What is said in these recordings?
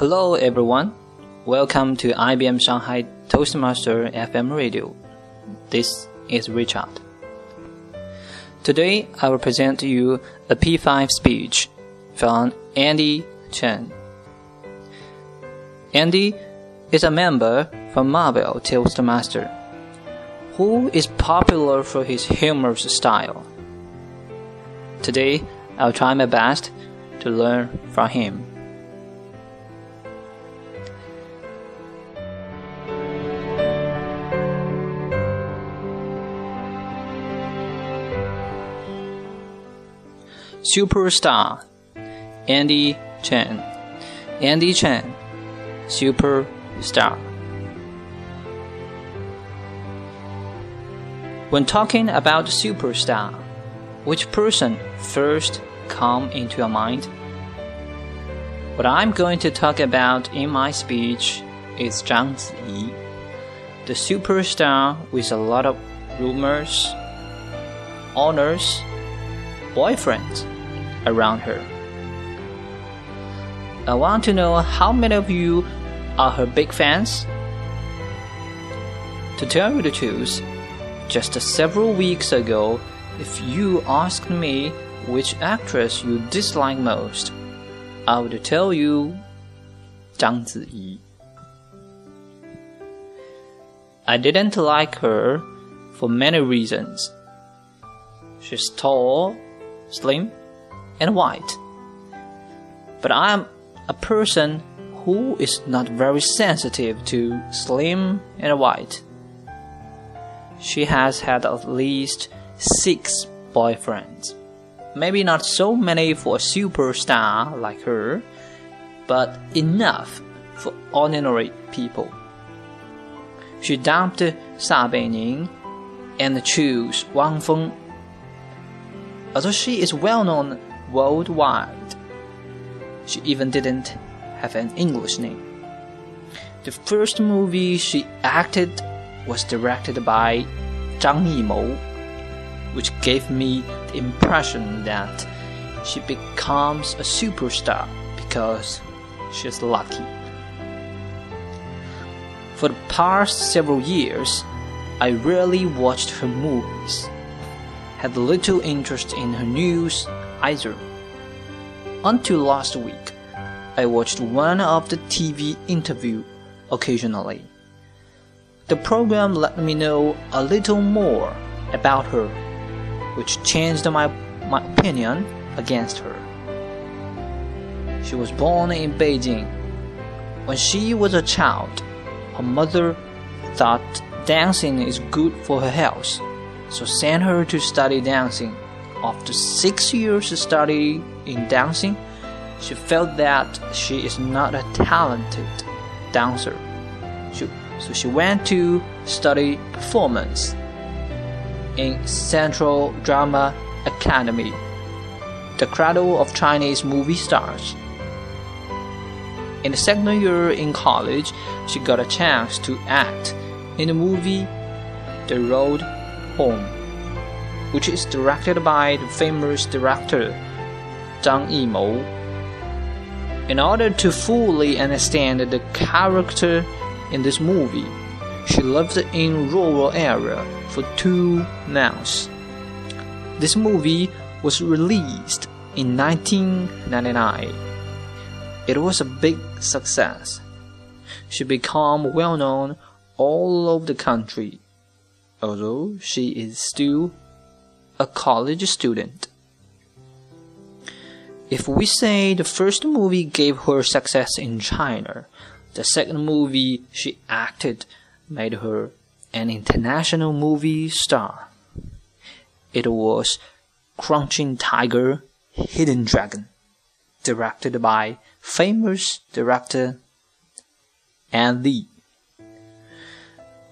Hello, everyone. Welcome to IBM Shanghai Toastmaster FM radio. This is Richard. Today, I will present to you a P5 speech from Andy Chen. Andy is a member from Marvel Toastmaster, who is popular for his humorous style. Today, I'll try my best to learn from him. Superstar Andy Chen. Andy Chen, superstar. When talking about superstar, which person first come into your mind? What I'm going to talk about in my speech is Zhang Ziyi, the superstar with a lot of rumors, honors, boyfriends around her. I want to know how many of you are her big fans? To tell you the truth, just several weeks ago, if you asked me which actress you dislike most, I would tell you Zhang Ziyi. I didn't like her for many reasons. She's tall, slim, and white. But I am a person who is not very sensitive to slim and white. She has had at least six boyfriends. Maybe not so many for a superstar like her, but enough for ordinary people. She dumped Sa Beining and chose Wang Feng. Although she is well known worldwide, she even didn't have an English name. The first movie she acted was directed by Zhang Yimou, which gave me the impression that she becomes a superstar because she's lucky. For the past several years, I rarely watched her movies, had little interest in her news either. Until last week, I watched one of the TV interview occasionally. The program let me know a little more about her, which changed my, my opinion against her. She was born in Beijing. When she was a child, her mother thought dancing is good for her health, so sent her to study dancing. After six years of study in dancing, she felt that she is not a talented dancer. She, so she went to study performance in Central Drama Academy, the cradle of Chinese movie stars. In the second year in college, she got a chance to act in the movie The Road Home, which is directed by the famous director Zhang Yimou. In order to fully understand the character in this movie, she lived in rural area for two months. This movie was released in 1999. It was a big success. She became well known all over the country, although she is still a college student. If we say the first movie gave her success in China, the second movie she acted made her an international movie star. It was Crouching Tiger, Hidden Dragon, directed by famous director Ang Lee.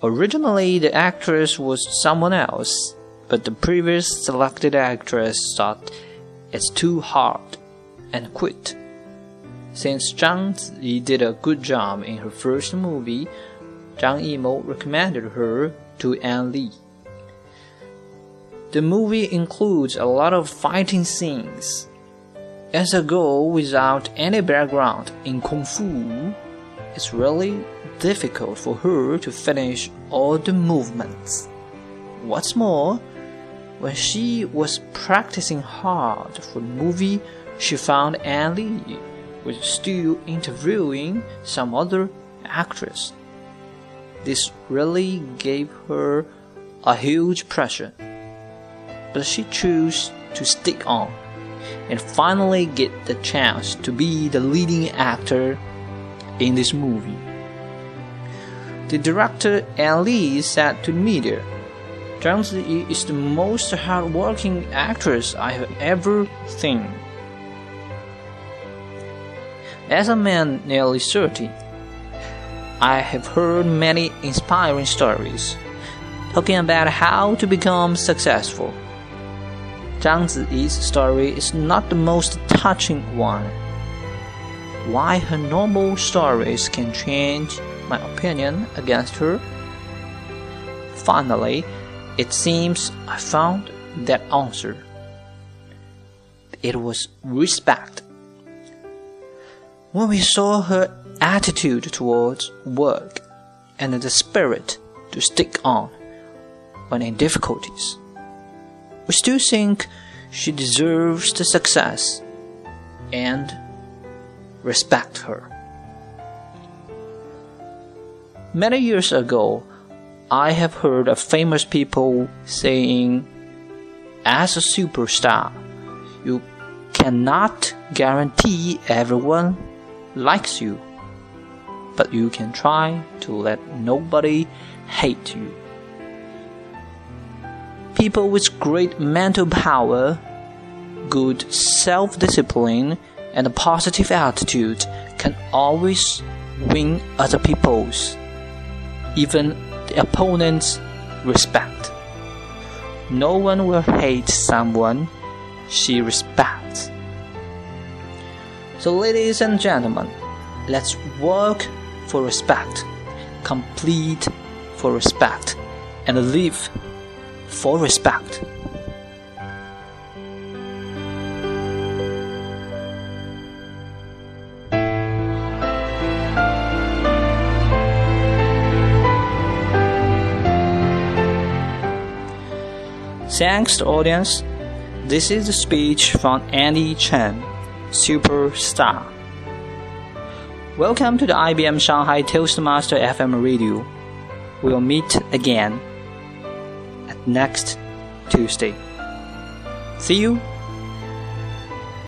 Originally, the actress was someone else, but the previous selected actress thought it's too hard and quit. Since Zhang Ziyi did a good job in her first movie, Zhang Yimou recommended her to Ang Lee. The movie includes a lot of fighting scenes. As a girl without any background in Kung Fu, it's really difficult for her to finish all the movements. What's more, when she was practicing hard for the movie, she found Ang Lee was still interviewing some other actress. This really gave her a huge pressure. But she chose to stick on and finally get the chance to be the leading actor in this movie. The director Lee said to the media, Zhang Ziyi is the most hardworking actress I have ever seen. As a man nearly 30, I have heard many inspiring stories talking about how to become successful. Zhang Ziyi's story is not the most touching one. Why her normal stories can change my opinion against her? Finally, it seems I found that answer. It was respect. When we saw her attitude towards work and the spirit to stick on when in difficulties, we still think she deserves the success and respect her. Many years ago, I have heard of famous people saying, as a superstar, you cannot guarantee everyone likes you, but you can try to let nobody hate you. People with great mental power, good self discipline, and a positive attitude can always win other people's, even the opponent's, respect. No one will hate someone she respects. So, ladies and gentlemen, let's work for respect, complete for respect, and live for respect. Thanks, audience. This is the speech from Andy Chen superstar. Welcome to the IBM Shanghai Toastmaster FM radio. We'll meet again at next Tuesday. See you